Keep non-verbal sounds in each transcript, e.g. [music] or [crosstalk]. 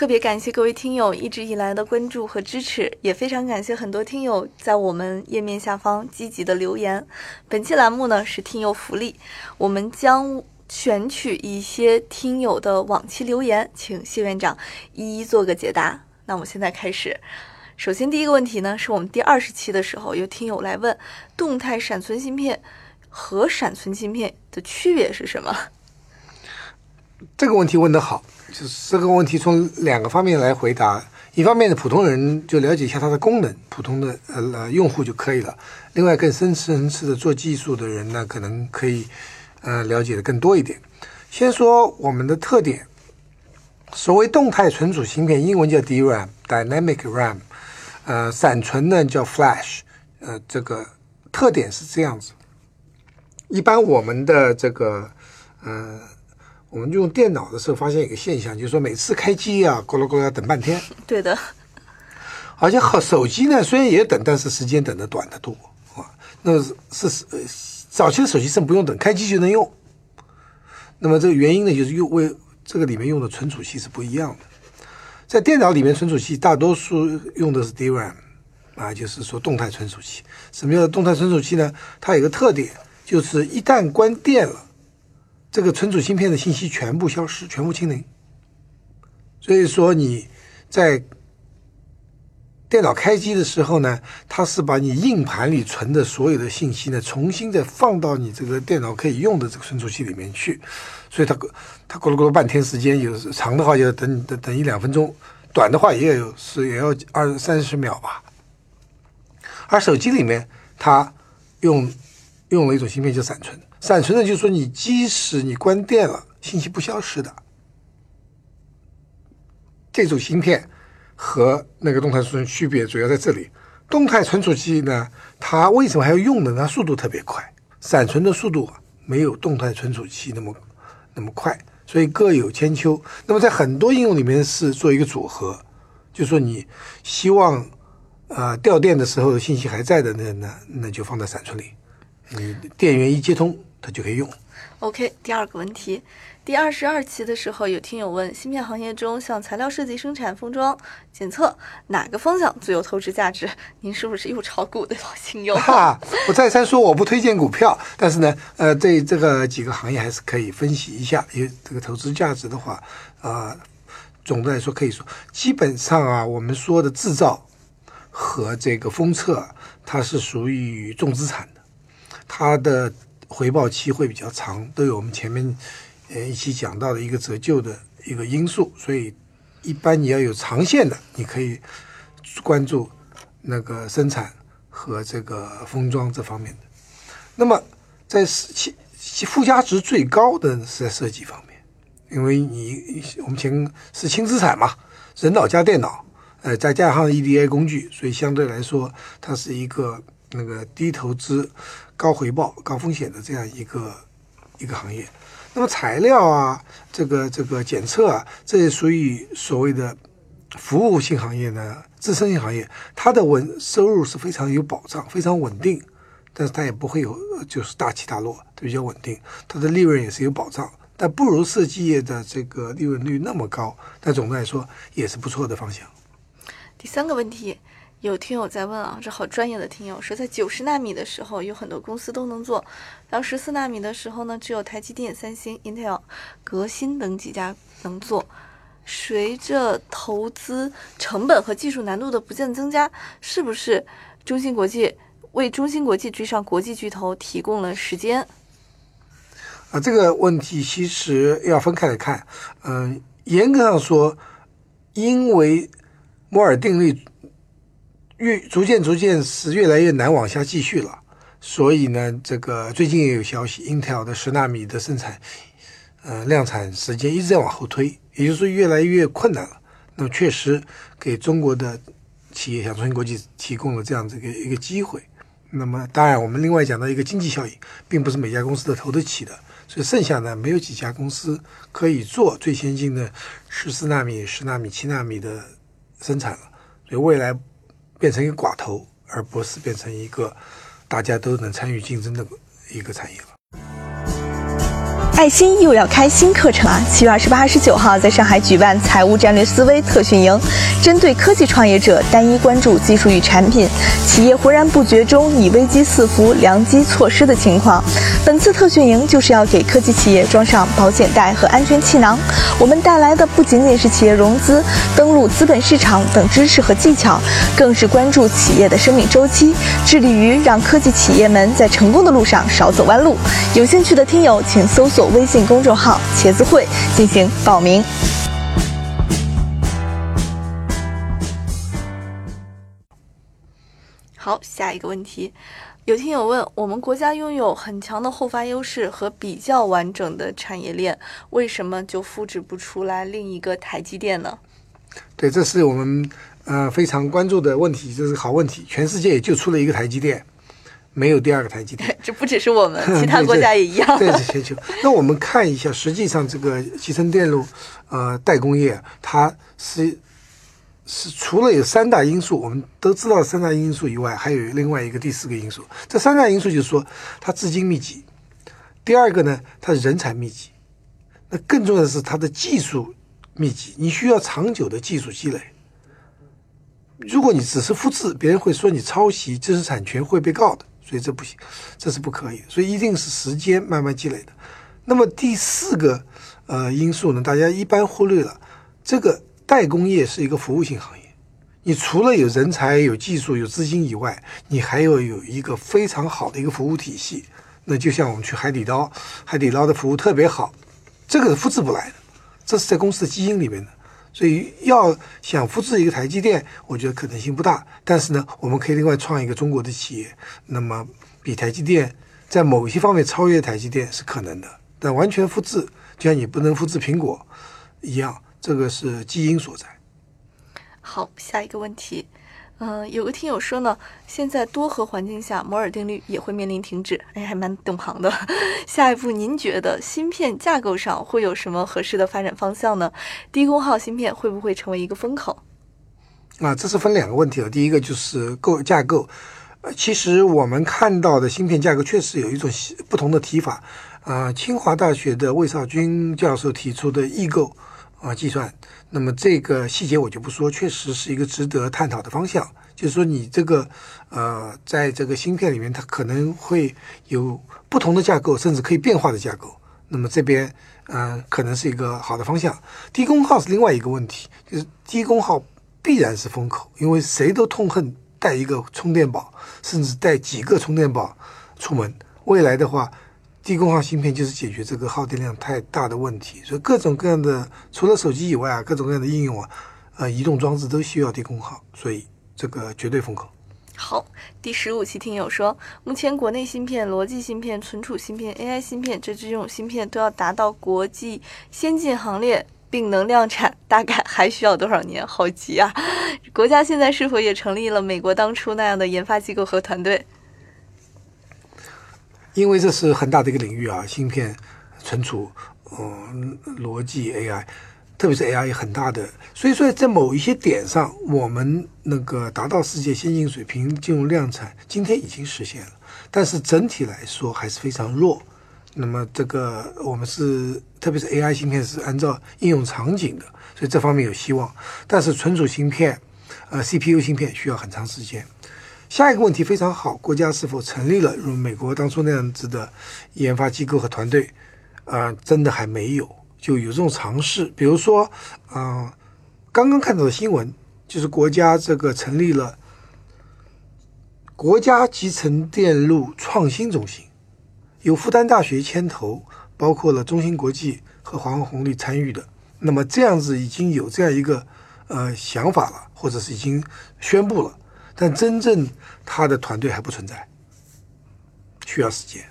特别感谢各位听友一直以来的关注和支持，也非常感谢很多听友在我们页面下方积极的留言。本期栏目呢是听友福利，我们将选取一些听友的往期留言，请谢院长一一做个解答。那我们现在开始，首先第一个问题呢，是我们第二十期的时候有听友来问，动态闪存芯片和闪存芯片的区别是什么？这个问题问得好。就是这个问题从两个方面来回答，一方面呢，普通人就了解一下它的功能，普通的呃用户就可以了。另外，更深层次的做技术的人呢，可能可以呃了解的更多一点。先说我们的特点，所谓动态存储芯片，英文叫 DRAM（Dynamic RAM），呃，闪存呢叫 Flash，呃，这个特点是这样子。一般我们的这个呃。我们用电脑的时候，发现一个现象，就是说每次开机啊，咕噜咕噜要等半天。对的。而且和手机呢，虽然也等，但是时间等的短得多啊。那是是早期的手机是不用等，开机就能用。那么这个原因呢，就是用为这个里面用的存储器是不一样的。在电脑里面，存储器大多数用的是 DRAM 啊，就是说动态存储器。什么叫动态存储器呢？它有个特点，就是一旦关电了。这个存储芯片的信息全部消失，全部清零。所以说你在电脑开机的时候呢，它是把你硬盘里存的所有的信息呢，重新再放到你这个电脑可以用的这个存储器里面去。所以它它咕噜咕噜半天时间，有长的话就等等等一两分钟，短的话也有是也要二三十秒吧。而手机里面它用用了一种芯片叫闪存。闪存呢，就是说你即使你关电了，信息不消失的。这种芯片和那个动态存储区别主要在这里。动态存储器呢，它为什么还要用呢？它速度特别快，闪存的速度没有动态存储器那么那么快，所以各有千秋。那么在很多应用里面是做一个组合，就说你希望啊掉电的时候信息还在的，那那那就放在闪存里，你电源一接通。它就可以用。OK，第二个问题，第二十二期的时候有听友问，芯片行业中像材料设计、生产、封装、检测，哪个方向最有投资价值？您是不是又炒股的老亲友？哈，我再三说我不推荐股票，但是呢，呃，对这个几个行业还是可以分析一下，因为这个投资价值的话，啊，总的来说可以说，基本上啊，我们说的制造和这个封测，它是属于重资产的，它的。回报期会比较长，都有我们前面呃一起讲到的一个折旧的一个因素，所以一般你要有长线的，你可以关注那个生产和这个封装这方面的。那么在其附加值最高的是在设计方面，因为你我们前是轻资产嘛，人脑加电脑，呃再加上 EDA 工具，所以相对来说它是一个那个低投资。高回报、高风险的这样一个一个行业，那么材料啊，这个这个检测啊，这也属于所谓的服务性行业呢，自身性行业，它的稳收入是非常有保障、非常稳定，但是它也不会有就是大起大落，比较稳定，它的利润也是有保障，但不如设计业的这个利润率那么高，但总的来说也是不错的方向。第三个问题。有听友在问啊，这好专业的听友说，在九十纳米的时候，有很多公司都能做，到十四纳米的时候呢，只有台积电、三星、Intel、革新等几家能做。随着投资成本和技术难度的不断增加，是不是中芯国际为中芯国际追上国际巨头提供了时间？啊，这个问题其实要分开来看。嗯，严格上说，因为摩尔定律。越逐渐逐渐是越来越难往下继续了，所以呢，这个最近也有消息，Intel 的十纳米的生产，呃，量产时间一直在往后推，也就是说越来越困难了。那么确实给中国的企业像中芯国际提供了这样子一个一个机会，那么当然，我们另外讲到一个经济效益，并不是每家公司都投得起的，所以剩下呢，没有几家公司可以做最先进的十四纳米、十纳米、七纳米的生产了，所以未来变成一个寡头，而不是变成一个大家都能参与竞争的一个产业了。爱心又要开新课程啊！七月二十八、二十九号在上海举办财务战略思维特训营，针对科技创业者单一关注技术与产品，企业浑然不觉中已危机四伏、良机错失的情况。本次特训营就是要给科技企业装上保险带和安全气囊。我们带来的不仅仅是企业融资、登陆资本市场等知识和技巧，更是关注企业的生命周期，致力于让科技企业们在成功的路上少走弯路。有兴趣的听友，请搜索。微信公众号“茄子会”进行报名。好，下一个问题，有听友问：我们国家拥有很强的后发优势和比较完整的产业链，为什么就复制不出来另一个台积电呢？对，这是我们呃非常关注的问题，这是好问题。全世界也就出了一个台积电。没有第二个台积电，[laughs] 这不只是我们，其他 [laughs] 国家也一样。对，是全球。那我们看一下，实际上这个集成电路，呃，代工业，它是是除了有三大因素，我们都知道三大因素以外，还有另外一个第四个因素。这三大因素就是说，它资金密集；第二个呢，它人才密集；那更重要的是它的技术密集，你需要长久的技术积累。如果你只是复制，别人会说你抄袭，知识产权会被告的。所以这不行，这是不可以。所以一定是时间慢慢积累的。那么第四个呃因素呢，大家一般忽略了。这个代工业是一个服务性行业，你除了有人才、有技术、有资金以外，你还要有一个非常好的一个服务体系。那就像我们去海底捞，海底捞的服务特别好，这个是复制不来的，这是在公司的基因里面的。所以要想复制一个台积电，我觉得可能性不大。但是呢，我们可以另外创一个中国的企业，那么比台积电在某些方面超越台积电是可能的。但完全复制，就像你不能复制苹果一样，这个是基因所在。好，下一个问题。嗯，有个听友说呢，现在多核环境下，摩尔定律也会面临停止。哎，还蛮懂行的。[laughs] 下一步，您觉得芯片架构上会有什么合适的发展方向呢？低功耗芯片会不会成为一个风口？啊，这是分两个问题的。第一个就是构架构。呃，其实我们看到的芯片架构确实有一种不同的提法。啊，清华大学的魏少军教授提出的异构啊计算。那么这个细节我就不说，确实是一个值得探讨的方向。就是说，你这个呃，在这个芯片里面，它可能会有不同的架构，甚至可以变化的架构。那么这边呃，可能是一个好的方向。低功耗是另外一个问题，就是低功耗必然是风口，因为谁都痛恨带一个充电宝，甚至带几个充电宝出门。未来的话。低功耗芯片就是解决这个耗电量太大的问题，所以各种各样的除了手机以外啊，各种各样的应用啊，呃，移动装置都需要低功耗，所以这个绝对风口。好，第十五期听友说，目前国内芯片、逻辑芯片、存储芯片、AI 芯片这几种芯片都要达到国际先进行列，并能量产，大概还需要多少年？好急啊！国家现在是否也成立了美国当初那样的研发机构和团队？因为这是很大的一个领域啊，芯片、存储、嗯，逻辑 AI，特别是 AI 很大的，所以说在某一些点上，我们那个达到世界先进水平进入量产，今天已经实现了，但是整体来说还是非常弱。那么这个我们是，特别是 AI 芯片是按照应用场景的，所以这方面有希望。但是存储芯片，呃，CPU 芯片需要很长时间。下一个问题非常好，国家是否成立了如美国当初那样子的研发机构和团队？啊，真的还没有，就有这种尝试。比如说，啊，刚刚看到的新闻就是国家这个成立了国家集成电路创新中心，由复旦大学牵头，包括了中芯国际和华为红利参与的。那么这样子已经有这样一个呃想法了，或者是已经宣布了。但真正他的团队还不存在，需要时间。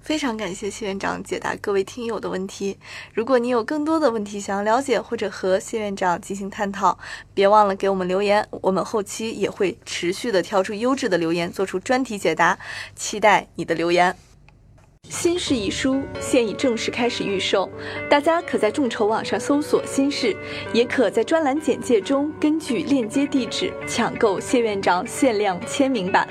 非常感谢谢院长解答各位听友的问题。如果你有更多的问题想要了解，或者和谢院长进行探讨，别忘了给我们留言，我们后期也会持续的挑出优质的留言，做出专题解答，期待你的留言。新式一书现已正式开始预售，大家可在众筹网上搜索“新式”，也可在专栏简介中根据链接地址抢购谢院长限量签名版。